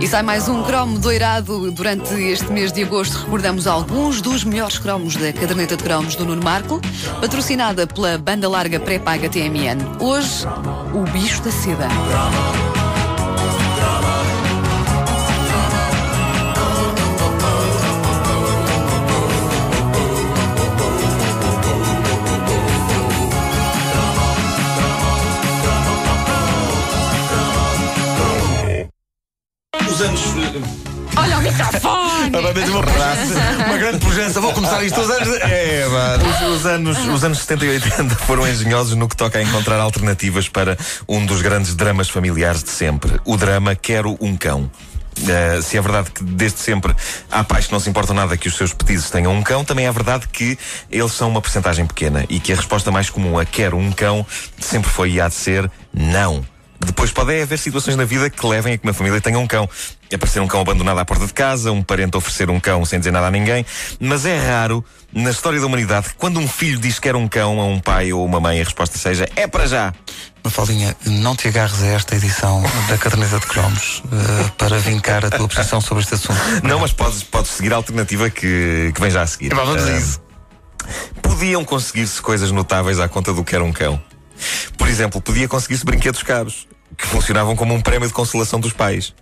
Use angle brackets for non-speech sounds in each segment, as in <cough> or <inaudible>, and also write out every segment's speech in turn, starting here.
E sai mais um cromo doirado durante este mês de agosto. Recordamos alguns dos melhores cromos da caderneta de cromos do Nuno Marco, patrocinada pela banda larga pré-paga TMN. Hoje, o bicho da seda. Os anos. Olha o microfone! uma, uma grande pujança. Vou começar isto os anos. É, os, os, anos, os anos 70 e 80 foram engenhosos no que toca a encontrar alternativas para um dos grandes dramas familiares de sempre: o drama Quero um Cão. Uh, se é verdade que desde sempre há pais que não se importam nada que os seus petizes tenham um cão, também é verdade que eles são uma porcentagem pequena e que a resposta mais comum a quero um cão sempre foi e há de ser não. Depois pode haver situações na vida que levem a que uma família tenha um cão. Aparecer um cão abandonado à porta de casa, um parente oferecer um cão sem dizer nada a ninguém. Mas é raro, na história da humanidade, que quando um filho diz que quer um cão a um pai ou uma mãe, a resposta seja é para já. Mafaldinha, não te agarres a esta edição da caderneta de cromos uh, para vincar a tua posição sobre este assunto. Não, mas podes, podes seguir a alternativa que, que vem já a seguir. Vamos a isso. Podiam conseguir-se coisas notáveis à conta do que era um cão. Por exemplo, podia conseguir-se brinquedos caros, que funcionavam como um prémio de consolação dos pais.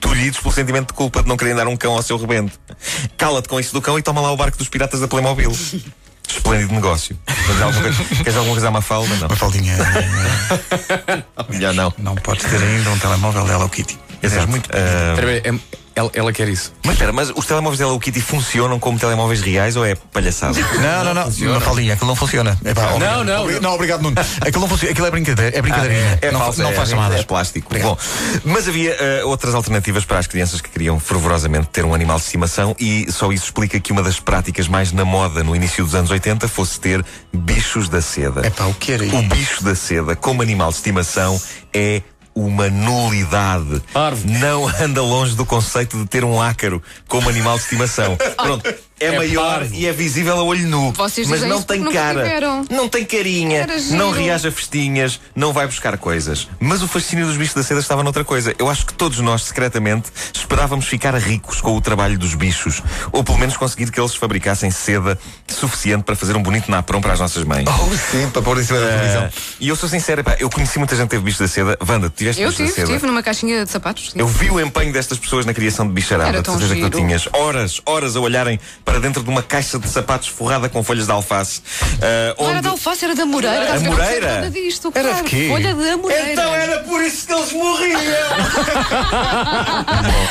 Tolhidos pelo sentimento de culpa de não querem dar um cão ao seu rebento. Cala-te com isso do cão e toma lá o barco dos piratas da Playmobil. <laughs> Esplêndido negócio. Queres alguma coisa, queres alguma coisa à Mafalda? Não. Mafaldinha, <laughs> Melhor não. não podes ter ainda um telemóvel da Hello Kitty. Exato. És muito Ah, Espera aí, é- ela, ela quer isso. mas espera, mas os telemóveis da Hello Kitty funcionam como telemóveis reais ou é palhaçada? Não, não, não. Mafaldinha, aquilo não funciona. Epá, obrigado. não. Obri- Não, obrigado, Nuno. <laughs> Aquilo não funciona. Aquilo é brincadeira. É brincadeirinha. É não, falso, não é, faz é, chamadas. É plástico. Bom, mas havia eh, outras alternativas para as crianças que queriam fervorosamente ter um animal de estimação e só isso explica que uma das práticas mais na moda no início dos anos 80 fosse ter bichos da seda. Epá, o que era O bicho da seda como animal de estimação é uma nulidade. Parvo. Não anda longe do conceito de ter um ácaro como animal de estimação. <laughs> Pronto. É, É maior parvo. e é visível a olho nu. Vocês mas não tem cara. tiveram. Não tem carinha. Giro. Não reage a festinhas. Não vai buscar coisas. Mas o fascínio dos bichos da seda estava noutra coisa. Eu acho que todos nós, secretamente, esperávamos ficar ricos com o trabalho dos bichos. Ou pelo menos conseguir que eles fabricassem seda suficiente para fazer um bonito naprão para as nossas mães. Oh, sim, para pôr em cima da televisão. Ah, e eu sou sincero, pá, eu conheci muita gente que teve bichos da seda. Wanda, tu tiveste Eu bichos tive, da seda? tive numa caixinha de sapatos. sim. Eu vi o empenho destas pessoas na criação de bicharada. Era De tão certeza que tu giro. tinhas horas, horas a olharem para dentro de uma caixa de sapatos forrada com folhas de alface. ah, Não era onde- da alface, era da moreira. Não moreira? nada disto, Era claro. de quê? Folha de amoreira. Então era por isso que eles morriam! <laughs>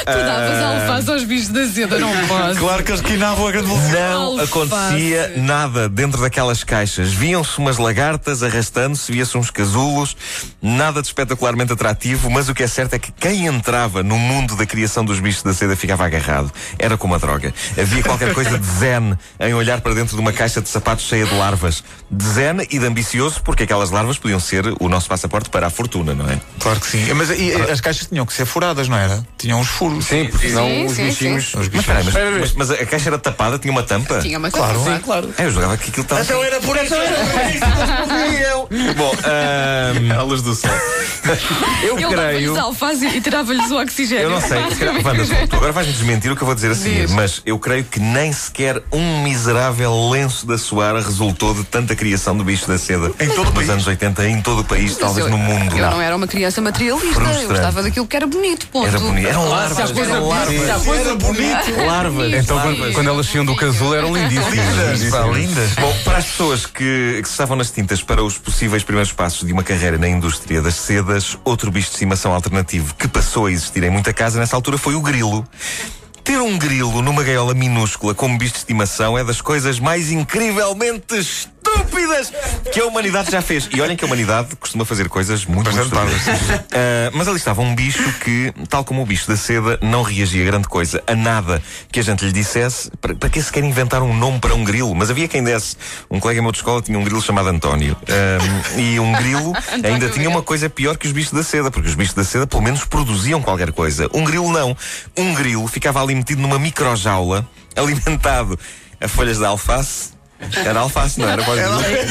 Tu davas alface aos bichos da seda, não posso. Claro que eles quinavam a grande velocidade. Não Alface. acontecia nada dentro daquelas caixas. Viam-se umas lagartas arrastando-se, via-se uns casulos, nada de espetacularmente atrativo, mas o que é certo é que quem entrava no mundo da criação dos bichos da seda ficava agarrado. Era como a droga. Havia qualquer coisa <laughs> de zen em olhar para dentro de uma caixa de sapatos cheia de larvas. De zen e de ambicioso, porque aquelas larvas podiam ser o nosso passaporte para a fortuna, não é? Claro que sim. Mas e, as caixas tinham que ser furadas, não era? Tinham os furos. Sim, porque senão Sim, os sim, bichinhos. sim. Os Mas, aí, mas, espera. mas- mas a caixa era tapada, tinha uma tampa? Tinha uma Claro. coisa. Sim, claro. É, eu jogava que aquilo estava. Então era por isso. <laughs> Bom, ahm, <laughs> A luz do sol. <laughs> eu creio. e tirava-lhes o oxigênio. Eu não sei, Wanda, tu- agora vais-me desmentir o que eu vou dizer a seguir, mas eu creio que nem sequer um miserável lenço da Soara resultou de tanta criação do bicho da seda Em todo o nos país? anos 80, em todo o país, talvez eu, no mundo. Eu não era uma criança materialista. Eu Frustrante. gostava daquilo que era bonito. Ponto. Era bonito. Eram há larvas, coisa, eram larvas. coisa bonita. Larvas. Então, larvas. quando, quando elas saíam do casulo, eram lindíssimas. Lindas, pá, lindas. Bom, para as pessoas que, que estavam nas tintas para os possíveis primeiros passos de uma carreira na indústria das sedas, outro bicho de estimação alternativo que passou a existir em muita casa nessa altura foi o grilo. Ter um grilo numa gaiola minúscula como bicho de estimação é das coisas mais incrivelmente estúpidas que a humanidade já fez. E olhem que a humanidade costuma fazer coisas muito, estúpidas. Ah, mas ali estava um bicho que, tal como o bicho da seda, não reagia a grande coisa, a nada que a gente lhe dissesse. Para, para que se quer inventar um nome para um grilo? Mas havia quem desse. Um colega meu de escola tinha um grilo chamado António. Ah, e um grilo <laughs> ainda tinha uma coisa pior que os bichos da seda, porque os bichos da seda pelo menos produziam qualquer coisa. Um grilo não. Um grilo ficava ali metido numa microjaula, <laughs> alimentado a folhas de alface. Era alface, não era? Pode dizer.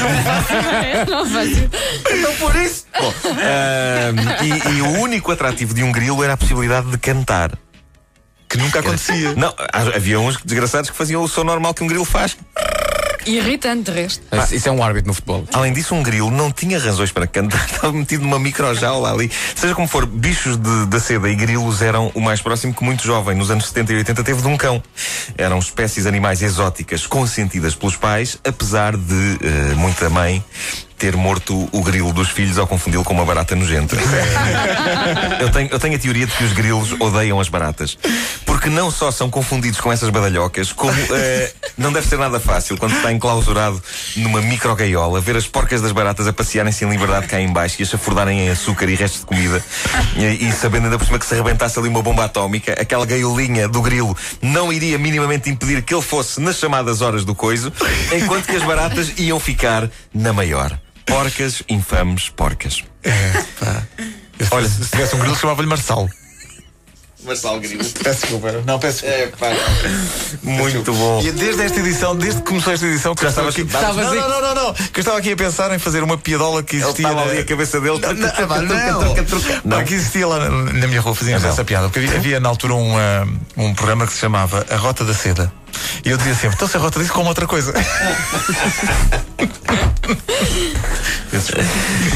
Não. Então por isso. Bom, ahm, e, e o único atrativo de um grilo era a possibilidade de cantar. que nunca acontecia. Não, ha- havia uns desgraçados que faziam o som normal que um grilo faz. Irritante, de resto. Isso- Isso é um árbitro no futebol. Além disso, um grilo não tinha razões para cantar, <laughs> estava metido numa microjaula ali. Seja como for, bichos de- da seda e grilos eram o mais próximo que muito jovem, nos anos 70 e 80, teve de um cão. Eram espécies animais exóticas consentidas pelos pais, apesar de eh, muita mãe ter morto o grilo dos filhos ao confundi-lo com uma barata nojenta. <laughs> eu, tenho, eu tenho a teoria de que os grilos odeiam as baratas. Porque não só são confundidos com essas badalhocas, como <laughs> eh, não deve ser nada fácil quando está enclausurado numa microgaiola, ver as porcas das baratas a passearem-se em liberdade cá em baixo e a chafurdarem em açúcar e restos de comida. E, e sabendo ainda por cima que se arrebentasse ali uma bomba atómica, aquela gaiolinha do grilo não iria minimamente impedir que ele fosse nas chamadas horas do coiso, enquanto que as baratas iam ficar na maior. Porcas, infames porcas. Olha, se tivesse um grilo, chamava-lhe Marçal. Marçal Grilo. Peço desculpa. Não, peço desculpa. É, pá. Muito bom. E desde esta edição, desde que começou esta edição, que Já eu estava aqui. estavas não, não, não, não, não. Que eu estava aqui a pensar em fazer uma piadola que existia. na- ali a cabeça dele. Não, não, não. que existia lá na, minha rua, fazíamos Não. essa piada. Porque havia, na altura um, ah, um programa que se chamava A Rota da Seda. E eu dizia sempre, então se a rota disso como outra coisa. <laughs>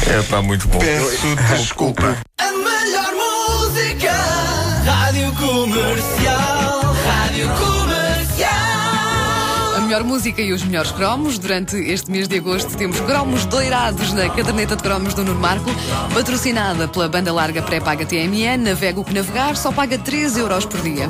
É pá, muito bom. Peço desculpa. A melhor música. Rádio Comercial. Rádio Comercial. A melhor música e os melhores cromos. Durante este mês de agosto temos cromos doirados na caderneta de cromos do Nuno Marco, patrocinada pela banda larga pré-paga TMN. Navega o que navegar, só paga 3 euros por dia.